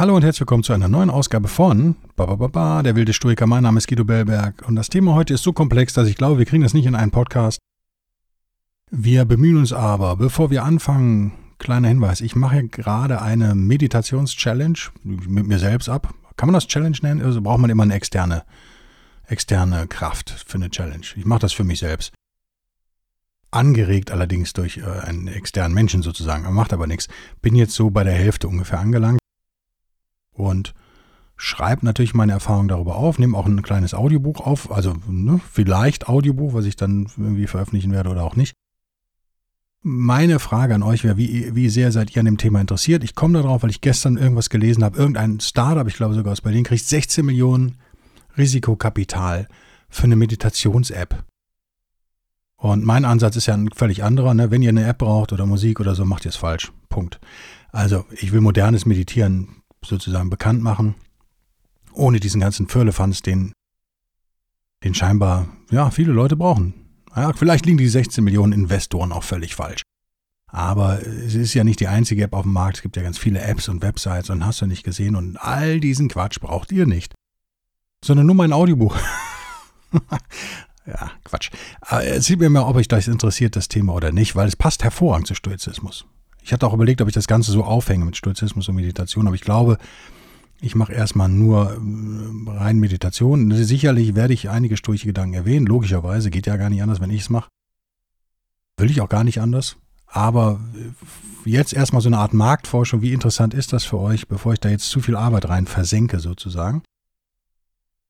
Hallo und herzlich willkommen zu einer neuen Ausgabe von ba, ba, ba, ba, Der wilde Stoiker. Mein Name ist Guido Bellberg und das Thema heute ist so komplex, dass ich glaube, wir kriegen das nicht in einen Podcast. Wir bemühen uns aber, bevor wir anfangen, kleiner Hinweis, ich mache gerade eine Meditations-Challenge mit mir selbst ab. Kann man das Challenge nennen? Also braucht man immer eine externe, externe Kraft für eine Challenge. Ich mache das für mich selbst. Angeregt allerdings durch äh, einen externen Menschen sozusagen, macht aber nichts. Bin jetzt so bei der Hälfte ungefähr angelangt und schreibe natürlich meine Erfahrungen darüber auf, nehme auch ein kleines Audiobuch auf, also ne, vielleicht Audiobuch, was ich dann irgendwie veröffentlichen werde oder auch nicht. Meine Frage an euch wäre, wie, wie sehr seid ihr an dem Thema interessiert? Ich komme darauf, weil ich gestern irgendwas gelesen habe. Irgendein Startup, ich glaube sogar aus Berlin, kriegt 16 Millionen Risikokapital für eine Meditations-App. Und mein Ansatz ist ja ein völlig anderer. Ne? Wenn ihr eine App braucht oder Musik oder so, macht ihr es falsch. Punkt. Also ich will modernes Meditieren sozusagen bekannt machen, ohne diesen ganzen Firlefanz, den, den scheinbar ja, viele Leute brauchen. Ja, vielleicht liegen die 16 Millionen Investoren auch völlig falsch. Aber es ist ja nicht die einzige App auf dem Markt. Es gibt ja ganz viele Apps und Websites und hast du nicht gesehen. Und all diesen Quatsch braucht ihr nicht. Sondern nur mein Audiobuch. ja, Quatsch. Aber erzählt mir mal, ob euch das interessiert, das Thema oder nicht, weil es passt hervorragend zu Stoizismus. Ich hatte auch überlegt, ob ich das Ganze so aufhänge mit Stoizismus und Meditation, aber ich glaube, ich mache erstmal nur äh, rein Meditation. Sicherlich werde ich einige stoische Gedanken erwähnen, logischerweise, geht ja gar nicht anders, wenn ich es mache. Will ich auch gar nicht anders. Aber äh, jetzt erstmal so eine Art Marktforschung, wie interessant ist das für euch, bevor ich da jetzt zu viel Arbeit rein versenke sozusagen.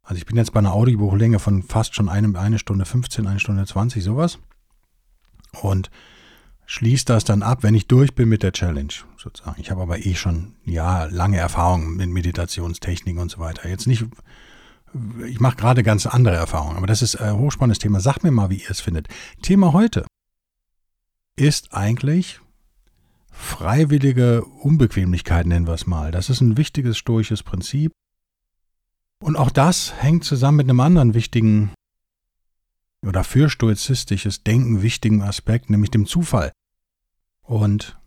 Also ich bin jetzt bei einer Audiobuchlänge von fast schon eine, eine Stunde 15, eine Stunde 20, sowas. Und schließe das dann ab, wenn ich durch bin mit der Challenge, sozusagen. Ich habe aber eh schon, ja, lange Erfahrung mit Meditationstechniken und so weiter. Jetzt nicht, ich mache gerade ganz andere Erfahrungen, aber das ist ein hochspannendes Thema. Sagt mir mal, wie ihr es findet. Thema heute ist eigentlich freiwillige Unbequemlichkeit, nennen wir es mal. Das ist ein wichtiges stoisches Prinzip. Und auch das hängt zusammen mit einem anderen wichtigen oder für stoizistisches Denken wichtigen Aspekt, nämlich dem Zufall. Und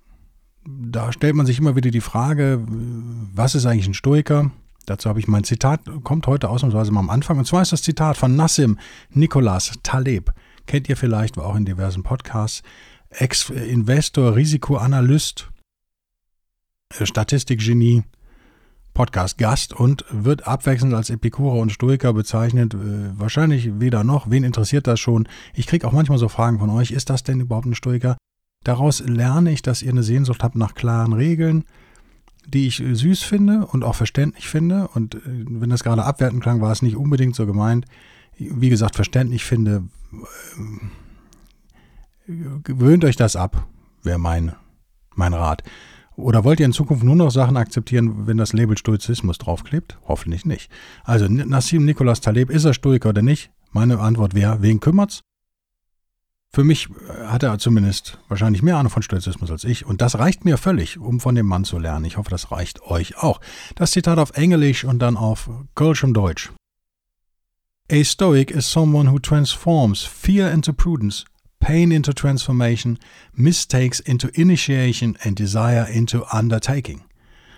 da stellt man sich immer wieder die Frage, was ist eigentlich ein Stoiker? Dazu habe ich mein Zitat, kommt heute ausnahmsweise mal am Anfang. Und zwar ist das Zitat von Nassim Nicholas Taleb. Kennt ihr vielleicht, war auch in diversen Podcasts. Ex-Investor, Risikoanalyst, Statistikgenie, Podcast-Gast und wird abwechselnd als Epikurer und Stoiker bezeichnet. Äh, wahrscheinlich weder noch. Wen interessiert das schon? Ich kriege auch manchmal so Fragen von euch. Ist das denn überhaupt ein Stoiker? Daraus lerne ich, dass ihr eine Sehnsucht habt nach klaren Regeln, die ich süß finde und auch verständlich finde. Und äh, wenn das gerade abwertend klang, war es nicht unbedingt so gemeint. Wie gesagt, verständlich finde, äh, gewöhnt euch das ab, wäre mein, mein Rat. Oder wollt ihr in Zukunft nur noch Sachen akzeptieren, wenn das Label Stoizismus draufklebt? Hoffentlich nicht. Also Nassim Nicholas Taleb, ist er Stoiker oder nicht? Meine Antwort wäre, wen kümmert's? Für mich äh, hat er zumindest wahrscheinlich mehr Ahnung von Stoizismus als ich. Und das reicht mir völlig, um von dem Mann zu lernen. Ich hoffe, das reicht euch auch. Das Zitat auf Englisch und dann auf Kölschem Deutsch. A Stoic is someone who transforms fear into prudence, pain into transformation, mistakes into initiation and desire into undertaking.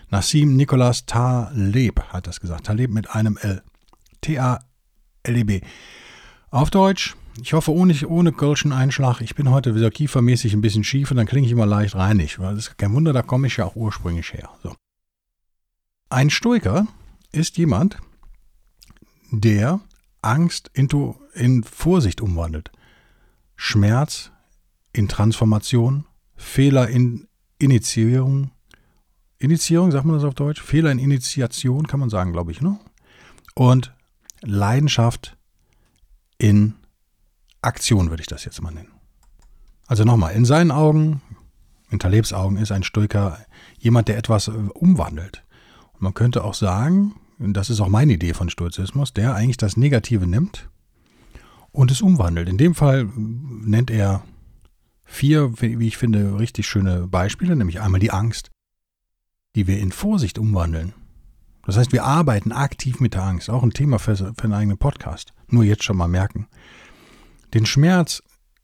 Nassim Nicholas Taleb hat das gesagt. Taleb mit einem L. T-A-L-E-B. Auf Deutsch, ich hoffe ohne, ohne Kölschen Einschlag. Ich bin heute wieder kiefermäßig ein bisschen schief und dann klinge ich immer leicht reinig. Weil das ist kein Wunder, da komme ich ja auch ursprünglich her. So. Ein Stoiker ist jemand, der Angst into, in Vorsicht umwandelt. Schmerz in Transformation, Fehler in Initiierung. Initiierung, sagt man das auf Deutsch? Fehler in Initiation kann man sagen, glaube ich. Ne? Und Leidenschaft in Aktion würde ich das jetzt mal nennen. Also nochmal, in seinen Augen, in Talebs Augen ist ein Stoiker jemand, der etwas äh, umwandelt. Und man könnte auch sagen, und das ist auch meine Idee von Stoizismus, der eigentlich das Negative nimmt und es umwandelt. In dem Fall nennt er vier, wie ich finde, richtig schöne Beispiele, nämlich einmal die Angst, die wir in Vorsicht umwandeln. Das heißt, wir arbeiten aktiv mit der Angst, auch ein Thema für, für einen eigenen Podcast. Nur jetzt schon mal merken. Den Schmerz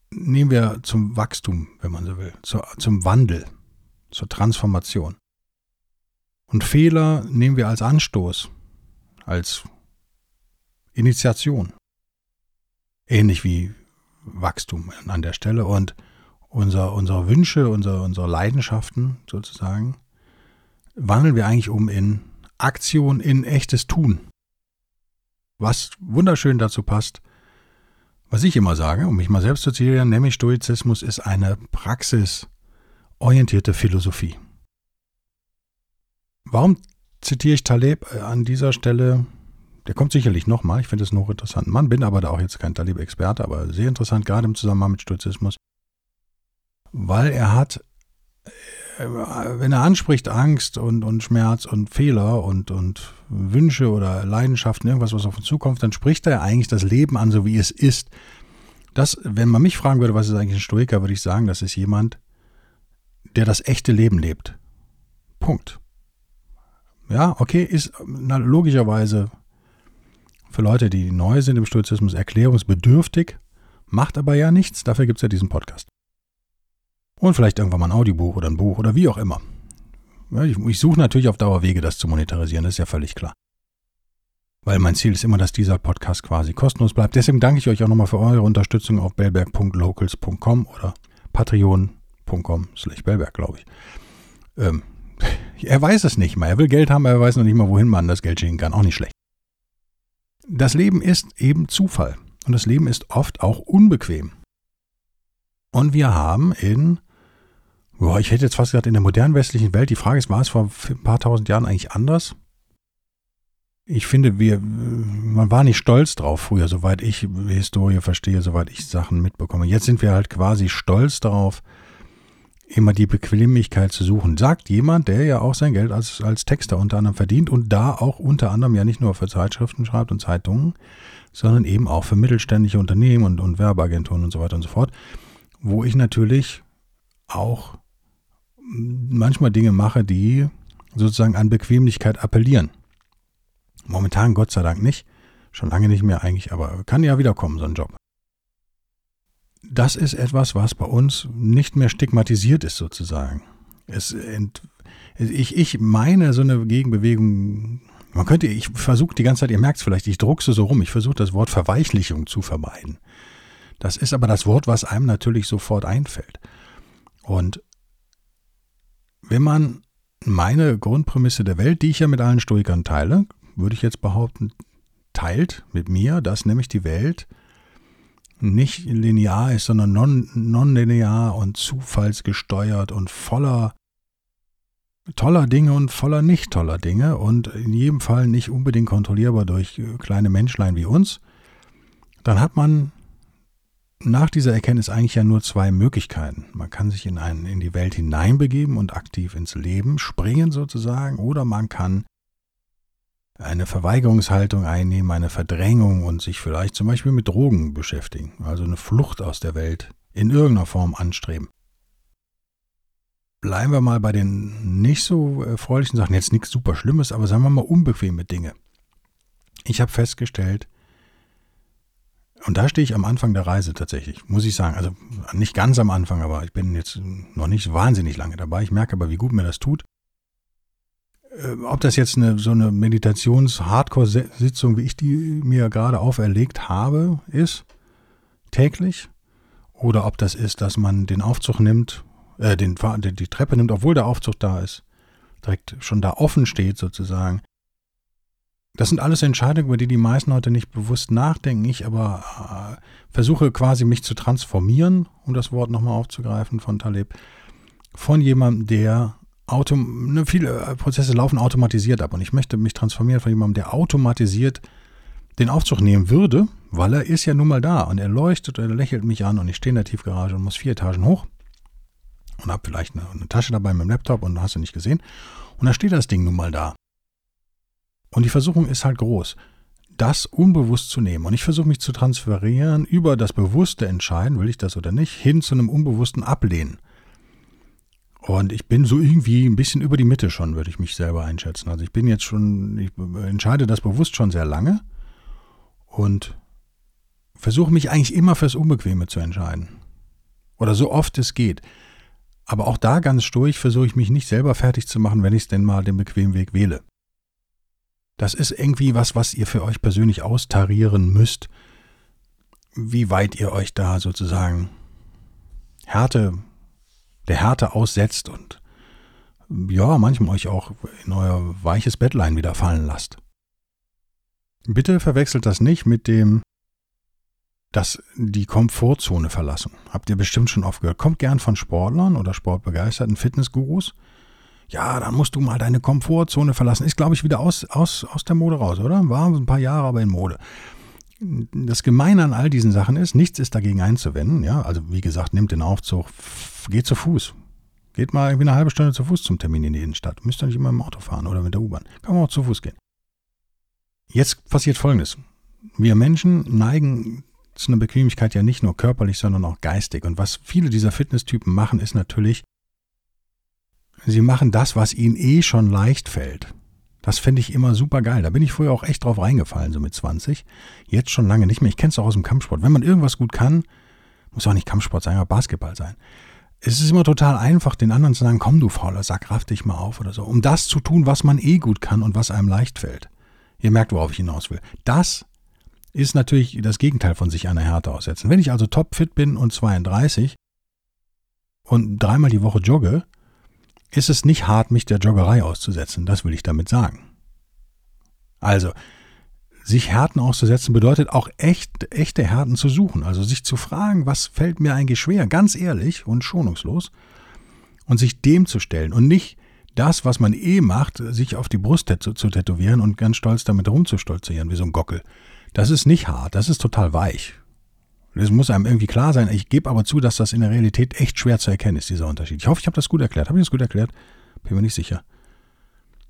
nehmen wir zum Wachstum, wenn man so will, zur, zum Wandel, zur Transformation. Und Fehler nehmen wir als Anstoß, als Initiation. Ähnlich wie Wachstum an der Stelle. Und unser, unsere Wünsche, unsere, unsere Leidenschaften sozusagen, wandeln wir eigentlich um in Aktion, in echtes Tun. Was wunderschön dazu passt, was ich immer sage, um mich mal selbst zu zitieren, nämlich Stoizismus ist eine praxisorientierte Philosophie. Warum zitiere ich Taleb äh, an dieser Stelle? Der kommt sicherlich nochmal, ich finde es noch interessant. Mann, bin aber da auch jetzt kein Taleb-Experte, aber sehr interessant, gerade im Zusammenhang mit Stoizismus, weil er hat, wenn er anspricht Angst und, und Schmerz und Fehler und, und Wünsche oder Leidenschaften, irgendwas, was auf uns zukommt, dann spricht er eigentlich das Leben an, so wie es ist. Das, wenn man mich fragen würde, was ist eigentlich ein Stoiker, würde ich sagen, das ist jemand, der das echte Leben lebt. Punkt. Ja, okay, ist na, logischerweise für Leute, die neu sind im Stoizismus, erklärungsbedürftig, macht aber ja nichts, dafür gibt es ja diesen Podcast. Und vielleicht irgendwann mal ein Audiobuch oder ein Buch oder wie auch immer. Ich, ich suche natürlich auf Dauer Wege, das zu monetarisieren, das ist ja völlig klar. Weil mein Ziel ist immer, dass dieser Podcast quasi kostenlos bleibt. Deswegen danke ich euch auch nochmal für eure Unterstützung auf bellberg.locals.com oder patreon.com slash bellberg, glaube ich. Ähm, er weiß es nicht mal. Er will Geld haben, aber er weiß noch nicht mal, wohin man das Geld schicken kann. Auch nicht schlecht. Das Leben ist eben Zufall. Und das Leben ist oft auch unbequem. Und wir haben in, boah, ich hätte jetzt fast gesagt, in der modernen westlichen Welt, die Frage ist, war es vor ein paar tausend Jahren eigentlich anders? Ich finde, wir, man war nicht stolz drauf früher, soweit ich Historie verstehe, soweit ich Sachen mitbekomme. Jetzt sind wir halt quasi stolz darauf, immer die Bequemlichkeit zu suchen. Sagt jemand, der ja auch sein Geld als, als Texter unter anderem verdient und da auch unter anderem ja nicht nur für Zeitschriften schreibt und Zeitungen, sondern eben auch für mittelständische Unternehmen und, und Werbeagenturen und so weiter und so fort, wo ich natürlich auch manchmal Dinge mache, die sozusagen an Bequemlichkeit appellieren. Momentan Gott sei Dank nicht, schon lange nicht mehr eigentlich, aber kann ja wieder kommen, so ein Job das ist etwas, was bei uns nicht mehr stigmatisiert ist, sozusagen. Es ent, ich, ich meine, so eine Gegenbewegung, man könnte, ich versuche die ganze Zeit, ihr merkt es vielleicht, ich druckse so rum, ich versuche das Wort Verweichlichung zu vermeiden. Das ist aber das Wort, was einem natürlich sofort einfällt. Und wenn man meine Grundprämisse der Welt, die ich ja mit allen Stoikern teile, würde ich jetzt behaupten, teilt mit mir, dass nämlich die Welt nicht linear ist, sondern non, nonlinear und zufallsgesteuert und voller toller Dinge und voller nicht toller Dinge und in jedem Fall nicht unbedingt kontrollierbar durch kleine Menschlein wie uns, dann hat man nach dieser Erkenntnis eigentlich ja nur zwei Möglichkeiten. Man kann sich in, einen, in die Welt hineinbegeben und aktiv ins Leben springen sozusagen, oder man kann eine Verweigerungshaltung einnehmen, eine Verdrängung und sich vielleicht zum Beispiel mit Drogen beschäftigen, also eine Flucht aus der Welt in irgendeiner Form anstreben. Bleiben wir mal bei den nicht so erfreulichen Sachen, jetzt nichts super Schlimmes, aber sagen wir mal unbequeme Dinge. Ich habe festgestellt, und da stehe ich am Anfang der Reise tatsächlich, muss ich sagen. Also nicht ganz am Anfang, aber ich bin jetzt noch nicht wahnsinnig lange dabei. Ich merke aber, wie gut mir das tut. Äh, ob das jetzt eine, so eine Meditations-Hardcore-Sitzung, wie ich die mir gerade auferlegt habe, ist, täglich, oder ob das ist, dass man den Aufzug nimmt, äh, den, die Treppe nimmt, obwohl der Aufzug da ist, direkt schon da offen steht sozusagen. Das sind alles Entscheidungen, über die die meisten heute nicht bewusst nachdenken. Ich aber äh, versuche quasi mich zu transformieren, um das Wort nochmal aufzugreifen von Taleb, von jemandem, der Autom ne, viele äh, Prozesse laufen automatisiert ab und ich möchte mich transformieren von jemandem, der automatisiert den Aufzug nehmen würde, weil er ist ja nun mal da und er leuchtet und er lächelt mich an und ich stehe in der Tiefgarage und muss vier Etagen hoch und habe vielleicht eine, eine, Tasche dabei mit dem Laptop und hast du nicht gesehen und da steht das Ding nun mal da. Und die Versuchung ist halt groß, das unbewusst zu nehmen. Und ich versuche mich zu transferieren über das bewusste Entscheiden, will ich das oder nicht, hin zu einem unbewussten Ablehnen. Und ich bin so irgendwie ein bisschen über die Mitte schon, würde ich mich selber einschätzen. Also ich bin jetzt schon, ich entscheide das bewusst schon sehr lange und versuche mich eigentlich immer fürs Unbequeme zu entscheiden. Oder so oft es geht. Aber auch da ganz sturig versuche ich mich nicht selber fertig zu machen, wenn ich es denn mal den bequemen Weg wähle. Das ist irgendwie was, was ihr für euch persönlich austarieren müsst, wie weit ihr euch da sozusagen Härte, der Härte aussetzt und ja, manchmal euch auch in euer weiches Bettlein wieder fallen lasst. Bitte verwechselt das nicht mit dem, dass die Komfortzone verlassen. Habt ihr bestimmt schon oft gehört. Kommt gern von Sportlern oder sportbegeisterten Fitnessgurus. Ja, dann musst du mal deine Komfortzone verlassen. Ist, glaube ich, wieder aus, aus, aus der Mode raus, oder? War ein paar Jahre aber in Mode. Das Gemeine an all diesen Sachen ist, nichts ist dagegen einzuwenden. Ja, also wie gesagt, nehmt den Aufzug, geht zu Fuß. Geht mal irgendwie eine halbe Stunde zu Fuß zum Termin in die Innenstadt. Müsst ihr nicht immer im Auto fahren oder mit der U-Bahn. Kann man auch zu Fuß gehen. Jetzt passiert Folgendes. Wir Menschen neigen zu einer Bequemlichkeit ja nicht nur körperlich, sondern auch geistig. Und was viele dieser Fitnesstypen machen, ist natürlich, sie machen das, was ihnen eh schon leicht fällt. Das fände ich immer super geil. Da bin ich früher auch echt drauf reingefallen, so mit 20. Jetzt schon lange nicht mehr. Ich kenne es auch aus dem Kampfsport. Wenn man irgendwas gut kann, muss auch nicht Kampfsport sein, aber Basketball sein. Es ist immer total einfach, den anderen zu sagen, komm du fauler Sack, raff dich mal auf oder so. Um das zu tun, was man eh gut kann und was einem leicht fällt. Ihr merkt, worauf ich hinaus will. Das ist natürlich das Gegenteil von sich einer Härte aussetzen. Wenn ich also topfit bin und 32 und dreimal die Woche jogge, ist es nicht hart, mich der Joggerei auszusetzen. Das will ich damit sagen. Also, sich Härten auszusetzen bedeutet auch echt, echte Härten zu suchen. Also sich zu fragen, was fällt mir eigentlich schwer, ganz ehrlich und schonungslos, und sich dem zu stellen und nicht das, was man eh macht, sich auf die Brust zu, zu tätowieren und ganz stolz damit rumzustolzieren, wie so ein Gockel. Das ist nicht hart, das ist total weich. Das muss einem irgendwie klar sein. Ich gebe aber zu, dass das in der Realität echt schwer zu erkennen ist, dieser Unterschied. Ich hoffe, ich habe das gut erklärt. Habe ich das gut erklärt? Bin mir nicht sicher.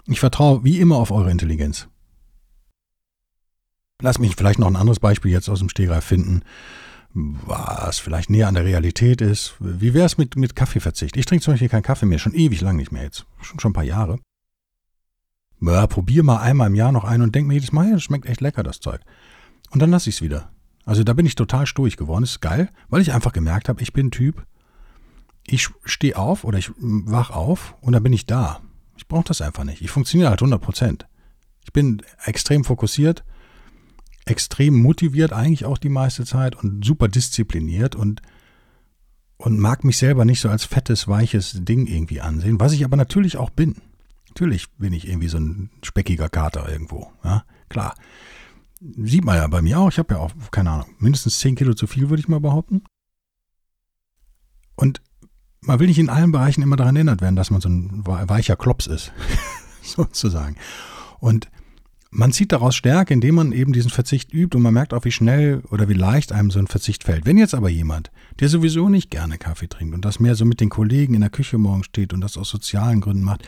Ich vertraue wie immer auf eure Intelligenz. Lass mich vielleicht noch ein anderes Beispiel jetzt aus dem Stegreif finden, was vielleicht näher an der Realität ist. Wie wäre es mit, mit Kaffeeverzicht? Ich trinke zum Beispiel keinen Kaffee mehr, schon ewig lang nicht mehr jetzt. Schon, schon ein paar Jahre. Ja, probier mal einmal im Jahr noch einen und denk mir jedes Mal, ja, das schmeckt echt lecker, das Zeug. Und dann lasse ich es wieder. Also da bin ich total sturig geworden. Das ist geil, weil ich einfach gemerkt habe, ich bin Typ, ich stehe auf oder ich wach auf und dann bin ich da. Ich brauche das einfach nicht. Ich funktioniere halt 100 Prozent. Ich bin extrem fokussiert, extrem motiviert eigentlich auch die meiste Zeit und super diszipliniert und, und mag mich selber nicht so als fettes, weiches Ding irgendwie ansehen, was ich aber natürlich auch bin. Natürlich bin ich irgendwie so ein speckiger Kater irgendwo. Ja, klar. Sieht man ja bei mir auch. Ich habe ja auch, keine Ahnung, mindestens 10 Kilo zu viel, würde ich mal behaupten. Und man will nicht in allen Bereichen immer daran erinnert werden, dass man so ein weicher Klops ist, sozusagen. Und man zieht daraus Stärke, indem man eben diesen Verzicht übt und man merkt auch, wie schnell oder wie leicht einem so ein Verzicht fällt. Wenn jetzt aber jemand, der sowieso nicht gerne Kaffee trinkt und das mehr so mit den Kollegen in der Küche morgen steht und das aus sozialen Gründen macht,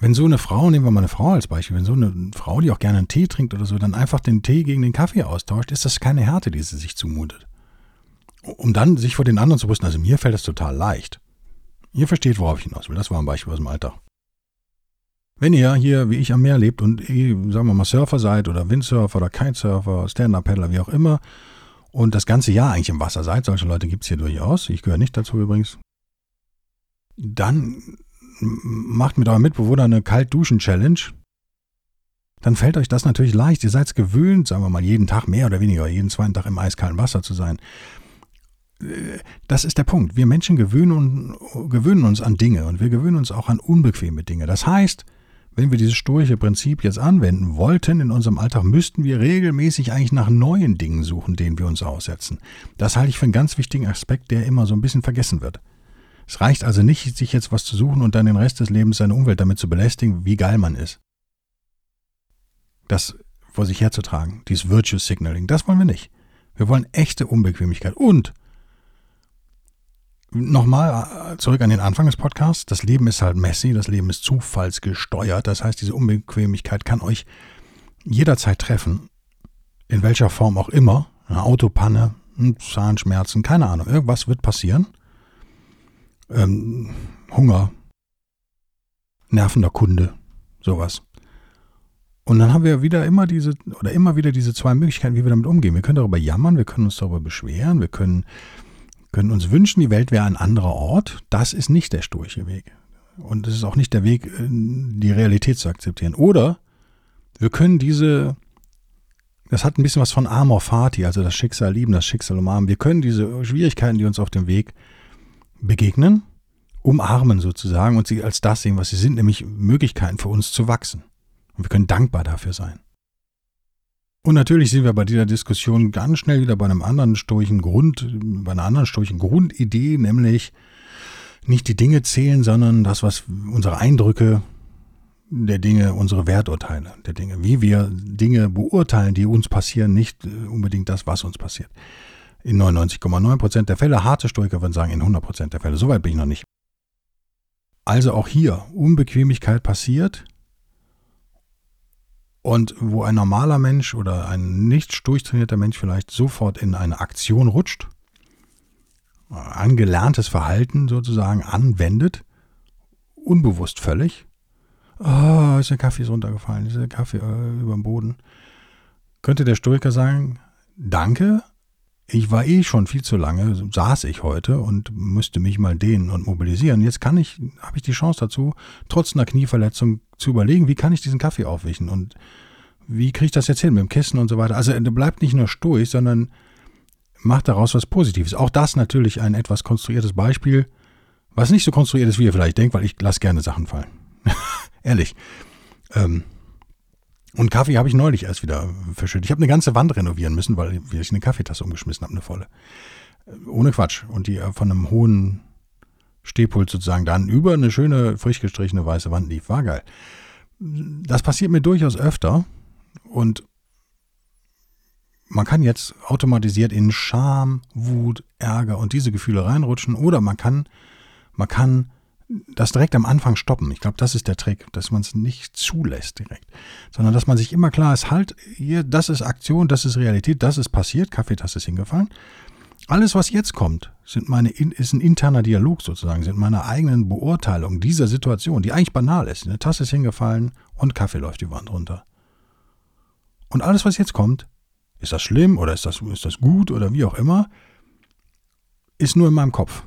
wenn so eine Frau, nehmen wir mal eine Frau als Beispiel, wenn so eine Frau, die auch gerne einen Tee trinkt oder so, dann einfach den Tee gegen den Kaffee austauscht, ist das keine Härte, die sie sich zumutet. Um dann sich vor den anderen zu brüsten, also mir fällt das total leicht. Ihr versteht, worauf ich hinaus will. Das war ein Beispiel aus dem Alltag. Wenn ihr hier wie ich am Meer lebt und eh, sagen wir mal Surfer seid oder Windsurfer oder Kitesurfer, Stand-Up-Paddler, wie auch immer, und das ganze Jahr eigentlich im Wasser seid, solche Leute gibt es hier durchaus, ich gehöre nicht dazu übrigens, dann macht mit eurem Mitbewohner eine Kalt-Duschen-Challenge, dann fällt euch das natürlich leicht. Ihr seid es gewöhnt, sagen wir mal, jeden Tag mehr oder weniger, jeden zweiten Tag im eiskalten Wasser zu sein. Das ist der Punkt. Wir Menschen gewöhnen, gewöhnen uns an Dinge und wir gewöhnen uns auch an unbequeme Dinge. Das heißt, wenn wir dieses stoische Prinzip jetzt anwenden wollten in unserem Alltag, müssten wir regelmäßig eigentlich nach neuen Dingen suchen, denen wir uns aussetzen. Das halte ich für einen ganz wichtigen Aspekt, der immer so ein bisschen vergessen wird. Es reicht also nicht, sich jetzt was zu suchen und dann den Rest des Lebens seine Umwelt damit zu belästigen, wie geil man ist. Das vor sich herzutragen, dieses Virtuous Signaling, das wollen wir nicht. Wir wollen echte Unbequemlichkeit und Nochmal äh, zurück an den Anfang des Podcasts. Das Leben ist halt messy, das Leben ist zufallsgesteuert. Das heißt, diese Unbequemlichkeit kann euch jederzeit treffen. In welcher Form auch immer. Eine Autopanne, Zahnschmerzen, keine Ahnung. Irgendwas wird passieren. Ähm, Hunger, nervender Kunde, sowas. Und dann haben wir wieder immer diese, oder immer wieder diese zwei Möglichkeiten, wie wir damit umgehen. Wir können darüber jammern, wir können uns darüber beschweren, wir können, können uns wünschen, die Welt wäre ein anderer Ort. Das ist nicht der stoische Weg. Und es ist auch nicht der Weg, die Realität zu akzeptieren. Oder wir können diese, das hat ein bisschen was von Amor Fati, also das Schicksal lieben, das Schicksal umarmen. Wir können diese Schwierigkeiten, die uns auf dem Weg begegnen, umarmen sozusagen und sie als das sehen, was sie sind, nämlich Möglichkeiten für uns zu wachsen. Und wir können dankbar dafür sein. Und natürlich sind wir bei dieser Diskussion ganz schnell wieder bei einem anderen stoischen Grund, bei einer anderen stoischen Grundidee, nämlich nicht die Dinge zählen, sondern das, was unsere Eindrücke der Dinge, unsere Werturteile der Dinge, wie wir Dinge beurteilen, die uns passieren, nicht unbedingt das, was uns passiert. In 99,9 Prozent der Fälle, harte Stoiker würden sagen, in 100 Prozent der Fälle. Soweit bin ich noch nicht. Also auch hier, Unbequemlichkeit passiert. Und wo ein normaler Mensch oder ein nicht durchtrainierter Mensch vielleicht sofort in eine Aktion rutscht, angelerntes Verhalten sozusagen anwendet, unbewusst völlig. Oh, ist der Kaffee runtergefallen, ist der Kaffee äh, über dem Boden. Könnte der Stoiker sagen, danke, ich war eh schon viel zu lange, saß ich heute und müsste mich mal dehnen und mobilisieren. Jetzt kann ich, habe ich die Chance dazu, trotz einer Knieverletzung zu überlegen, wie kann ich diesen Kaffee aufwischen und wie kriege ich das jetzt hin mit dem Kissen und so weiter. Also der bleibt nicht nur sturig, sondern macht daraus was Positives. Auch das natürlich ein etwas konstruiertes Beispiel, was nicht so konstruiert ist, wie ihr vielleicht denkt, weil ich lasse gerne Sachen fallen. Ehrlich. Ähm, und Kaffee habe ich neulich erst wieder verschüttet. Ich habe eine ganze Wand renovieren müssen, weil ich eine Kaffeetasse umgeschmissen habe, eine volle. Ohne Quatsch. Und die von einem hohen Stehpult sozusagen dann über eine schöne, frisch gestrichene weiße Wand lief. War geil. Das passiert mir durchaus öfter. Und man kann jetzt automatisiert in Scham, Wut, Ärger und diese Gefühle reinrutschen. Oder man kann, man kann das direkt am Anfang stoppen. Ich glaube, das ist der Trick, dass man es nicht zulässt direkt, sondern dass man sich immer klar ist, halt, hier, das ist Aktion, das ist Realität, das ist passiert, Kaffeetasse ist hingefallen. Alles, was jetzt kommt, sind meine, ist ein interner Dialog sozusagen, sind meine eigenen Beurteilungen dieser Situation, die eigentlich banal ist. Eine Tasse ist hingefallen und Kaffee läuft die Wand runter. Und alles, was jetzt kommt, ist das schlimm oder ist das, ist das gut oder wie auch immer, ist nur in meinem Kopf.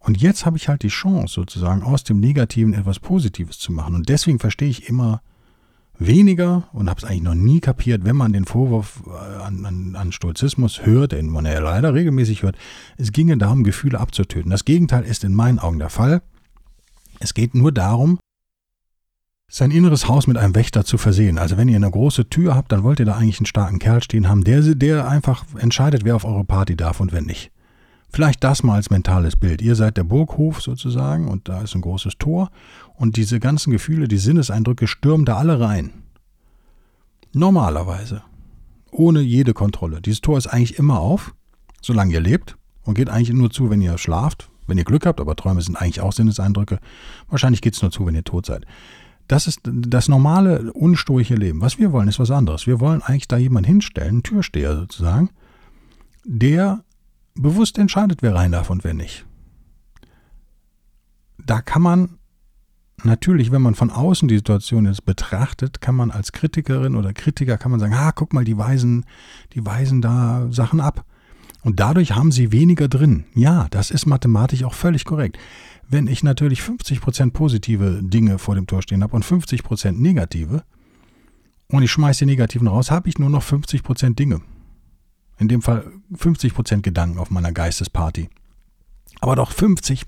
Und jetzt habe ich halt die Chance, sozusagen aus dem Negativen etwas Positives zu machen. Und deswegen verstehe ich immer weniger und habe es eigentlich noch nie kapiert, wenn man den Vorwurf äh, an, an, an Stoizismus hört, den man ja leider regelmäßig hört, es ginge darum, Gefühle abzutöten. Das Gegenteil ist in meinen Augen der Fall. Es geht nur darum, sein inneres Haus mit einem Wächter zu versehen. Also wenn ihr eine große Tür habt, dann wollt ihr da eigentlich einen starken Kerl stehen haben, der, der einfach entscheidet, wer auf eure Party darf und wer nicht. Vielleicht das mal als mentales Bild. Ihr seid der Burghof sozusagen und da ist ein großes Tor und diese ganzen Gefühle, die Sinneseindrücke stürmen da alle rein. Normalerweise. Ohne jede Kontrolle. Dieses Tor ist eigentlich immer auf, solange ihr lebt und geht eigentlich nur zu, wenn ihr schlaft. Wenn ihr Glück habt, aber Träume sind eigentlich auch Sinneseindrücke. Wahrscheinlich geht es nur zu, wenn ihr tot seid. Das ist das normale, unstoische Leben. Was wir wollen, ist was anderes. Wir wollen eigentlich da jemanden hinstellen, einen Türsteher sozusagen, der bewusst entscheidet, wer rein darf und wer nicht. Da kann man natürlich, wenn man von außen die Situation jetzt betrachtet, kann man als Kritikerin oder Kritiker kann man sagen, ah, guck mal, die weisen, die weisen da Sachen ab. Und dadurch haben sie weniger drin. Ja, das ist mathematisch auch völlig korrekt. Wenn ich natürlich 50% positive Dinge vor dem Tor stehen habe und 50% negative und ich schmeiße die negativen raus, habe ich nur noch 50% Dinge in dem Fall 50% Gedanken auf meiner Geistesparty. Aber doch 50%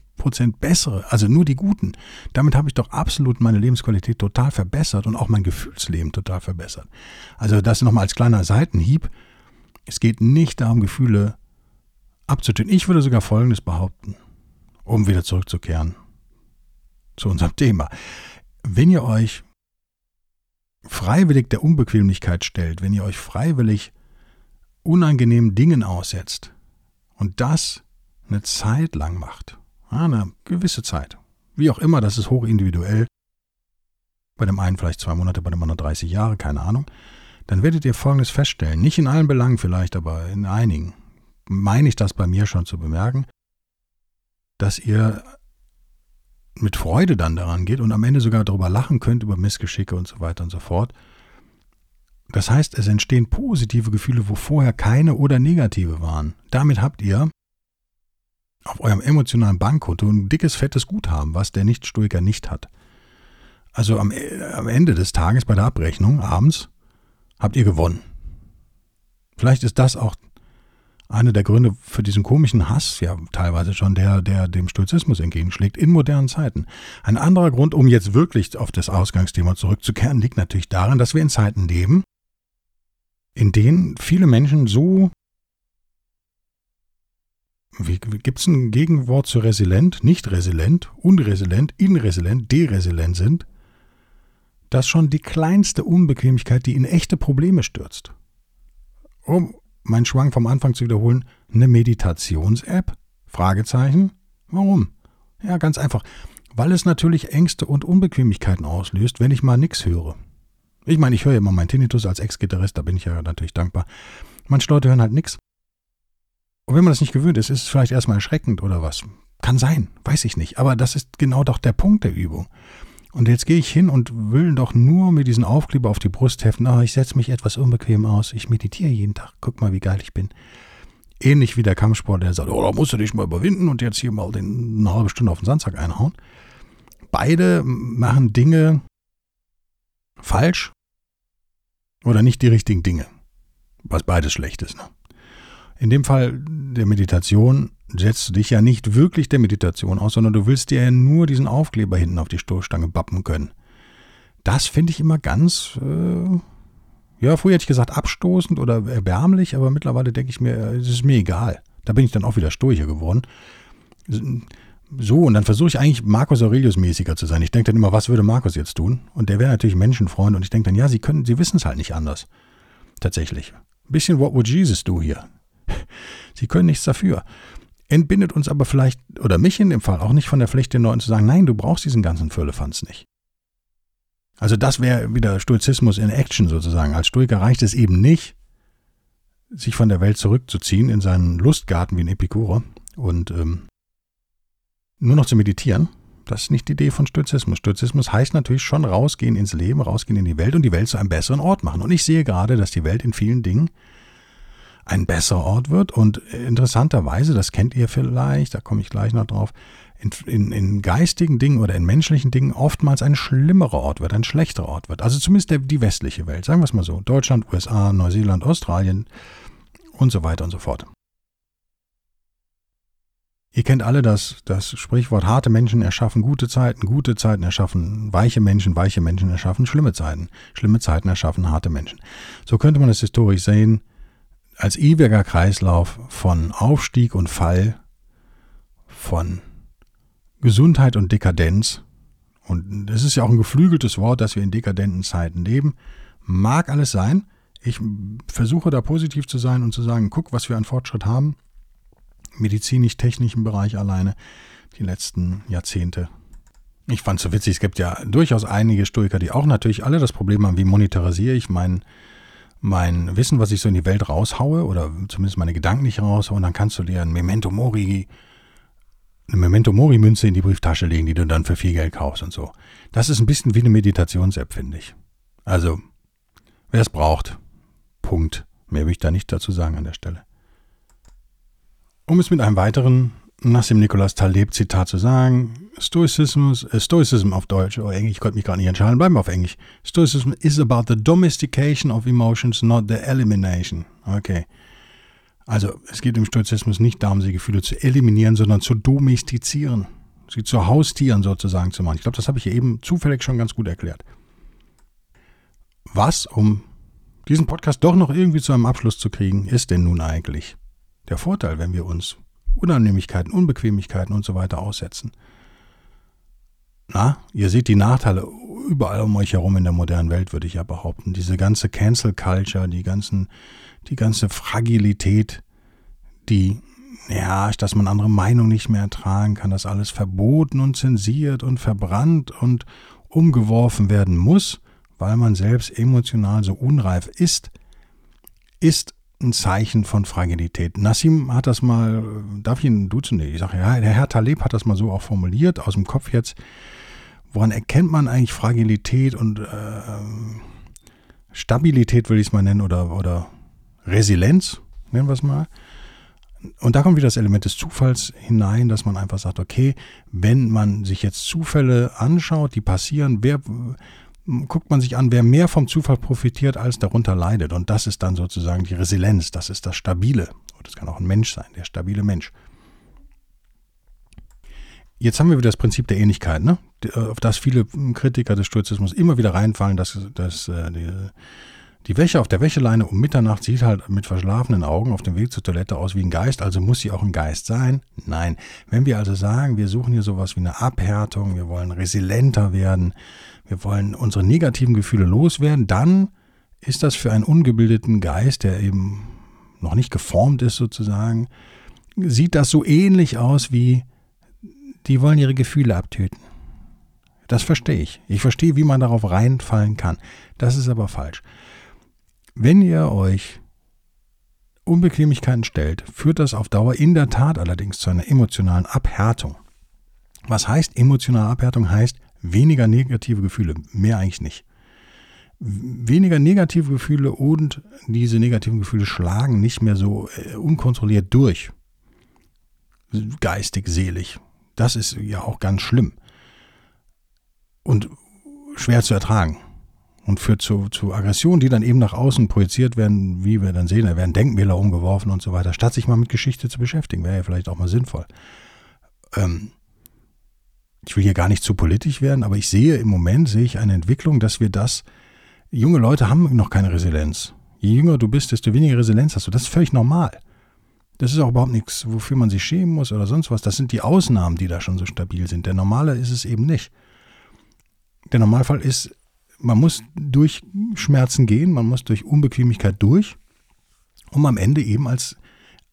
bessere, also nur die guten. Damit habe ich doch absolut meine Lebensqualität total verbessert und auch mein Gefühlsleben total verbessert. Also das nochmal als kleiner Seitenhieb. Es geht nicht darum, Gefühle abzutöten. Ich würde sogar Folgendes behaupten, um wieder zurückzukehren zu unserem Thema. Wenn ihr euch freiwillig der Unbequemlichkeit stellt, wenn ihr euch freiwillig unangenehmen Dingen aussetzt und das eine Zeit lang macht, eine gewisse Zeit, wie auch immer, das ist hochindividuell, bei dem einen vielleicht zwei Monate, bei dem anderen 30 Jahre, keine Ahnung, dann werdet ihr Folgendes feststellen, nicht in allen Belangen vielleicht, aber in einigen, meine ich das bei mir schon zu bemerken, dass ihr mit Freude dann daran geht und am Ende sogar darüber lachen könnt, über Missgeschicke und so weiter und so fort. Das heißt, es entstehen positive Gefühle, wo vorher keine oder negative waren. Damit habt ihr auf eurem emotionalen Bankkonto ein dickes, fettes Guthaben, was der Nichtstoiker nicht hat. Also am, am Ende des Tages bei der Abrechnung, abends, habt ihr gewonnen. Vielleicht ist das auch einer der Gründe für diesen komischen Hass, ja teilweise schon, der, der dem Stoizismus entgegenschlägt in modernen Zeiten. Ein anderer Grund, um jetzt wirklich auf das Ausgangsthema zurückzukehren, liegt natürlich darin, dass wir in Zeiten leben, in denen viele Menschen so gibt es ein Gegenwort zu resilient, nicht resilient, unresilient, inresilient, deresilient sind, dass schon die kleinste Unbequemlichkeit die in echte Probleme stürzt. Um meinen Schwang vom Anfang zu wiederholen, eine Meditations-App? Fragezeichen. Warum? Ja, ganz einfach. Weil es natürlich Ängste und Unbequemlichkeiten auslöst, wenn ich mal nichts höre. Ich meine, ich höre immer meinen Tinnitus als Ex-Gitarrist, da bin ich ja natürlich dankbar. Manche Leute hören halt nichts. Und wenn man das nicht gewöhnt ist, ist es vielleicht erstmal erschreckend oder was. Kann sein, weiß ich nicht. Aber das ist genau doch der Punkt der Übung. Und jetzt gehe ich hin und will doch nur mit diesen Aufkleber auf die Brust heften. Ah, ich setze mich etwas unbequem aus. Ich meditiere jeden Tag. Guck mal, wie geil ich bin. Ähnlich wie der Kampfsport, der sagt, oh, da musst du dich mal überwinden und jetzt hier mal den, eine halbe Stunde auf den Sandsack einhauen. Beide machen Dinge falsch oder nicht die richtigen Dinge. Was beides schlecht ist. Ne? In dem Fall der Meditation setzt du dich ja nicht wirklich der Meditation aus, sondern du willst dir ja nur diesen Aufkleber hinten auf die Stoßstange bappen können. Das finde ich immer ganz, äh, ja, früher hätte ich gesagt abstoßend oder erbärmlich, aber mittlerweile denke ich mir, es ist mir egal. Da bin ich dann auch wieder Stoicher geworden. So, und dann versuche ich eigentlich Markus Aurelius mäßiger zu sein. Ich denke dann immer, was würde Markus jetzt tun? Und der wäre natürlich Menschenfreund und ich denke dann, ja, sie können, sie wissen es halt nicht anders. Tatsächlich. Ein bisschen What would Jesus do hier? Sie können nichts dafür. Entbindet uns aber vielleicht, oder mich in dem Fall, auch nicht von der Pflicht, den Leuten zu sagen, nein, du brauchst diesen ganzen Füllefanz nicht. Also das wäre wieder Stoizismus in Action sozusagen. Als Stoiker reicht es eben nicht, sich von der Welt zurückzuziehen in seinen Lustgarten wie ein Epikurer und ähm, nur noch zu meditieren. Das ist nicht die Idee von Stoizismus. Stoizismus heißt natürlich schon rausgehen ins Leben, rausgehen in die Welt und die Welt zu einem besseren Ort machen. Und ich sehe gerade, dass die Welt in vielen Dingen ein besserer Ort wird. Und interessanterweise, das kennt ihr vielleicht, da komme ich gleich noch drauf, in, in, in, geistigen Dingen oder in menschlichen Dingen oftmals ein schlimmerer Ort wird, ein schlechterer Ort wird. Also zumindest der, die westliche Welt, sagen wir es mal so. Deutschland, USA, Neuseeland, Australien und so weiter und so fort. Ihr kennt alle das, das Sprichwort, harte Menschen erschaffen gute Zeiten, gute Zeiten erschaffen weiche Menschen, weiche Menschen erschaffen schlimme Zeiten, schlimme Zeiten erschaffen harte Menschen. So könnte man es historisch sehen, als ewiger Kreislauf von Aufstieg und Fall, von Gesundheit und Dekadenz. Und es ist ja auch ein geflügeltes Wort, dass wir in dekadenten Zeiten leben. Mag alles sein. Ich versuche da positiv zu sein und zu sagen, guck, was wir an Fortschritt haben. Medizinisch-technischen Bereich alleine die letzten Jahrzehnte. Ich fand es so witzig, es gibt ja durchaus einige Stoiker, die auch natürlich alle das Problem haben, wie monetarisiere ich meinen mein Wissen, was ich so in die Welt raushaue, oder zumindest meine Gedanken nicht raushaue, und dann kannst du dir ein Memento Mori, eine Memento Mori Münze in die Brieftasche legen, die du dann für viel Geld kaufst und so. Das ist ein bisschen wie eine Meditations-App, finde ich. Also, wer es braucht, Punkt. Mehr will ich da nicht dazu sagen an der Stelle. Um es mit einem weiteren Nassim Nicholas Taleb Zitat zu sagen, Stoicismus, äh, Stoicism auf Deutsch oder Englisch, ich konnte mich gerade nicht entscheiden, bleiben wir auf Englisch. Stoicism is about the domestication of emotions, not the elimination. Okay. Also es geht im Stoizismus nicht darum, die Gefühle zu eliminieren, sondern zu domestizieren. Sie zu Haustieren sozusagen zu machen. Ich glaube, das habe ich eben zufällig schon ganz gut erklärt. Was, um diesen Podcast doch noch irgendwie zu einem Abschluss zu kriegen, ist denn nun eigentlich der Vorteil, wenn wir uns Unannehmlichkeiten, Unbequemlichkeiten und so weiter aussetzen. Na, ihr seht die Nachteile überall um euch herum in der modernen Welt, würde ich ja behaupten. Diese ganze Cancel Culture, die ganzen, die ganze Fragilität, die ja, dass man andere Meinung nicht mehr ertragen kann, dass alles verboten und zensiert und verbrannt und umgeworfen werden muss, weil man selbst emotional so unreif ist, ist ein Zeichen von Fragilität. Nassim hat das mal, darf ich ihn duzen? Nee, ich sage, ja, der Herr Taleb hat das mal so auch formuliert, aus dem Kopf jetzt. Woran erkennt man eigentlich Fragilität und äh, Stabilität, will ich es mal nennen, oder, oder Resilienz, nennen wir es mal. Und da kommt wieder das Element des Zufalls hinein, dass man einfach sagt, okay, wenn man sich jetzt Zufälle anschaut, die passieren, wer guckt man sich an, wer mehr vom Zufall profitiert, als darunter leidet. Und das ist dann sozusagen die Resilienz, das ist das Stabile. Und das kann auch ein Mensch sein, der stabile Mensch. Jetzt haben wir wieder das Prinzip der Ähnlichkeit, ne? auf das viele Kritiker des Stoizismus immer wieder reinfallen, dass, dass äh, die, die Wäsche auf der Wäscheleine um Mitternacht sieht halt mit verschlafenen Augen auf dem Weg zur Toilette aus wie ein Geist, also muss sie auch ein Geist sein? Nein. Wenn wir also sagen, wir suchen hier sowas wie eine Abhärtung, wir wollen resilienter werden, wir wollen unsere negativen Gefühle loswerden, dann ist das für einen ungebildeten Geist, der eben noch nicht geformt ist sozusagen, sieht das so ähnlich aus wie, die wollen ihre Gefühle abtöten. Das verstehe ich. Ich verstehe, wie man darauf reinfallen kann. Das ist aber falsch. Wenn ihr euch Unbequemlichkeiten stellt, führt das auf Dauer in der Tat allerdings zu einer emotionalen Abhärtung. Was heißt emotionale Abhärtung? Heißt, weniger negative Gefühle, mehr eigentlich nicht. Weniger negative Gefühle und diese negativen Gefühle schlagen nicht mehr so äh, unkontrolliert durch. Geistig, selig. Das ist ja auch ganz schlimm. Und schwer zu ertragen. Und führt zu, zu Aggressionen, die dann eben nach außen projiziert werden, wie wir dann sehen, da werden Denkmäler umgeworfen und so weiter, statt sich mal mit Geschichte zu beschäftigen. Wäre ja vielleicht auch mal sinnvoll. Ähm, ich will hier gar nicht zu politisch werden, aber ich sehe im Moment, sehe ich eine Entwicklung, dass wir das, junge Leute haben noch keine Resilienz. Je jünger du bist, desto weniger Resilienz hast du. Das ist völlig normal. Das ist auch überhaupt nichts, wofür man sich schämen muss oder sonst was. Das sind die Ausnahmen, die da schon so stabil sind. Der Normale ist es eben nicht. Der Normalfall ist, man muss durch Schmerzen gehen, man muss durch Unbequemlichkeit durch, um am Ende eben als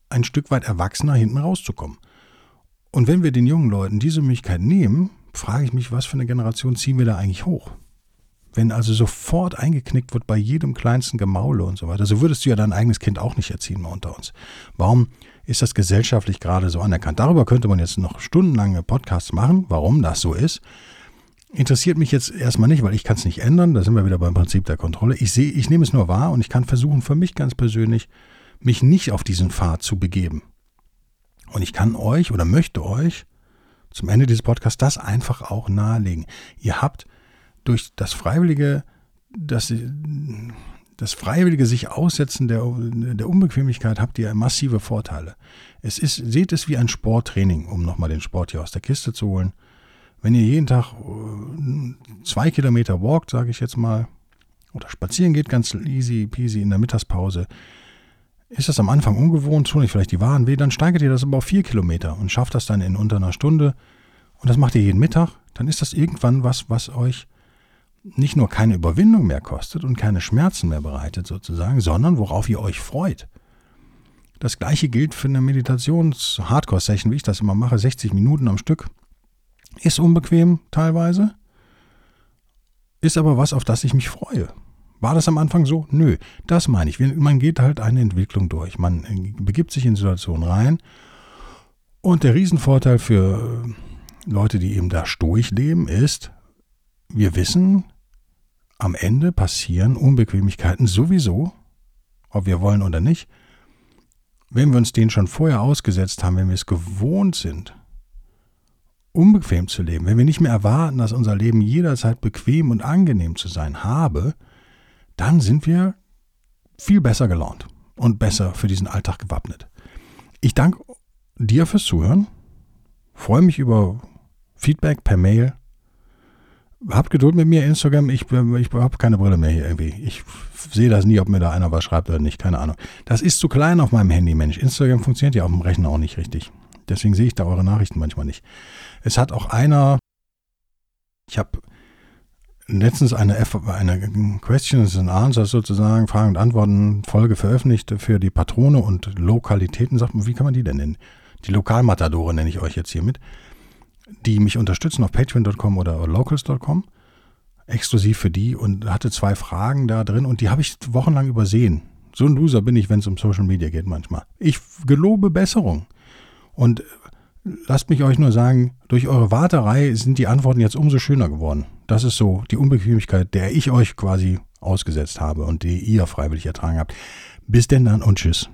ein Stück weit Erwachsener hinten rauszukommen. Und wenn wir den jungen Leuten diese Möglichkeit nehmen, frage ich mich, was für eine Generation ziehen wir da eigentlich hoch? Wenn also sofort eingeknickt wird bei jedem kleinsten Gemaule und so weiter, so würdest du ja dein eigenes Kind auch nicht erziehen mal unter uns. Warum ist das gesellschaftlich gerade so anerkannt? Darüber könnte man jetzt noch stundenlange Podcasts machen, warum das so ist. Interessiert mich jetzt erstmal nicht, weil ich kann es nicht ändern. Da sind wir wieder beim Prinzip der Kontrolle. Ich sehe, ich nehme es nur wahr und ich kann versuchen, für mich ganz persönlich, mich nicht auf diesen Pfad zu begeben. Und ich kann euch oder möchte euch zum Ende dieses Podcasts das einfach auch nahelegen. Ihr habt durch das freiwillige, das, das freiwillige sich aussetzen der, der Unbequemlichkeit habt ihr massive Vorteile. Es ist, seht es wie ein Sporttraining, um nochmal den Sport hier aus der Kiste zu holen. Wenn ihr jeden Tag äh, zwei Kilometer walkt, sage ich jetzt mal, oder spazieren geht, ganz easy peasy in der Mittagspause, ist das am Anfang ungewohnt, tun euch vielleicht die Waren weh, dann steigert ihr das aber auf vier Kilometer und schafft das dann in unter einer Stunde. Und das macht ihr jeden Mittag. Dann ist das irgendwann was, was euch nicht nur keine Überwindung mehr kostet und keine Schmerzen mehr bereitet sozusagen, sondern worauf ihr euch freut. Das gleiche gilt für eine Meditations-Hardcore-Session, wie ich das immer mache, 60 Minuten am Stück. Ist unbequem teilweise, ist aber was, auf das ich mich freue. War das am Anfang so? Nö, das meine ich. Man geht halt eine Entwicklung durch. Man äh, begibt sich in Situationen rein. Und der Riesenvorteil für äh, Leute, die eben da stoisch leben, ist, wir wissen, am Ende passieren Unbequemlichkeiten sowieso, ob wir wollen oder nicht. Wenn wir uns denen schon vorher ausgesetzt haben, wenn wir es gewohnt sind, unbequem zu leben, wenn wir nicht mehr erwarten, dass unser Leben jederzeit bequem und angenehm zu sein habe, dann sind wir viel besser gelaunt und besser für diesen Alltag gewappnet. Ich danke dir fürs Zuhören, freue mich über Feedback per Mail. Habt Geduld mit mir, Instagram. Ich, ich habe keine Brille mehr hier irgendwie. Ich sehe das nie, ob mir da einer was schreibt oder nicht. Keine Ahnung. Das ist zu klein auf meinem Handy, Mensch. Instagram funktioniert ja auf dem Rechner auch nicht richtig. Deswegen sehe ich da eure Nachrichten manchmal nicht. Es hat auch einer, ich habe letztens eine, F eine Questions and Answers sozusagen, Fragen und Antworten Folge veröffentlicht für die Patrone und Lokalitäten. Sagt man, wie kann man die denn nennen? Die Lokalmatadore nenne ich euch jetzt hiermit, die mich unterstützen auf patreon.com oder locals.com. Exklusiv für die und hatte zwei Fragen da drin und die habe ich wochenlang übersehen. So ein Loser bin ich, wenn es um Social Media geht manchmal. Ich gelobe Besserung. Und lasst mich euch nur sagen, durch eure Warterei sind die Antworten jetzt umso schöner geworden. Das ist so die Unbequemlichkeit, der ich euch quasi ausgesetzt habe und die ihr freiwillig ertragen habt. Bis denn dann und tschüss.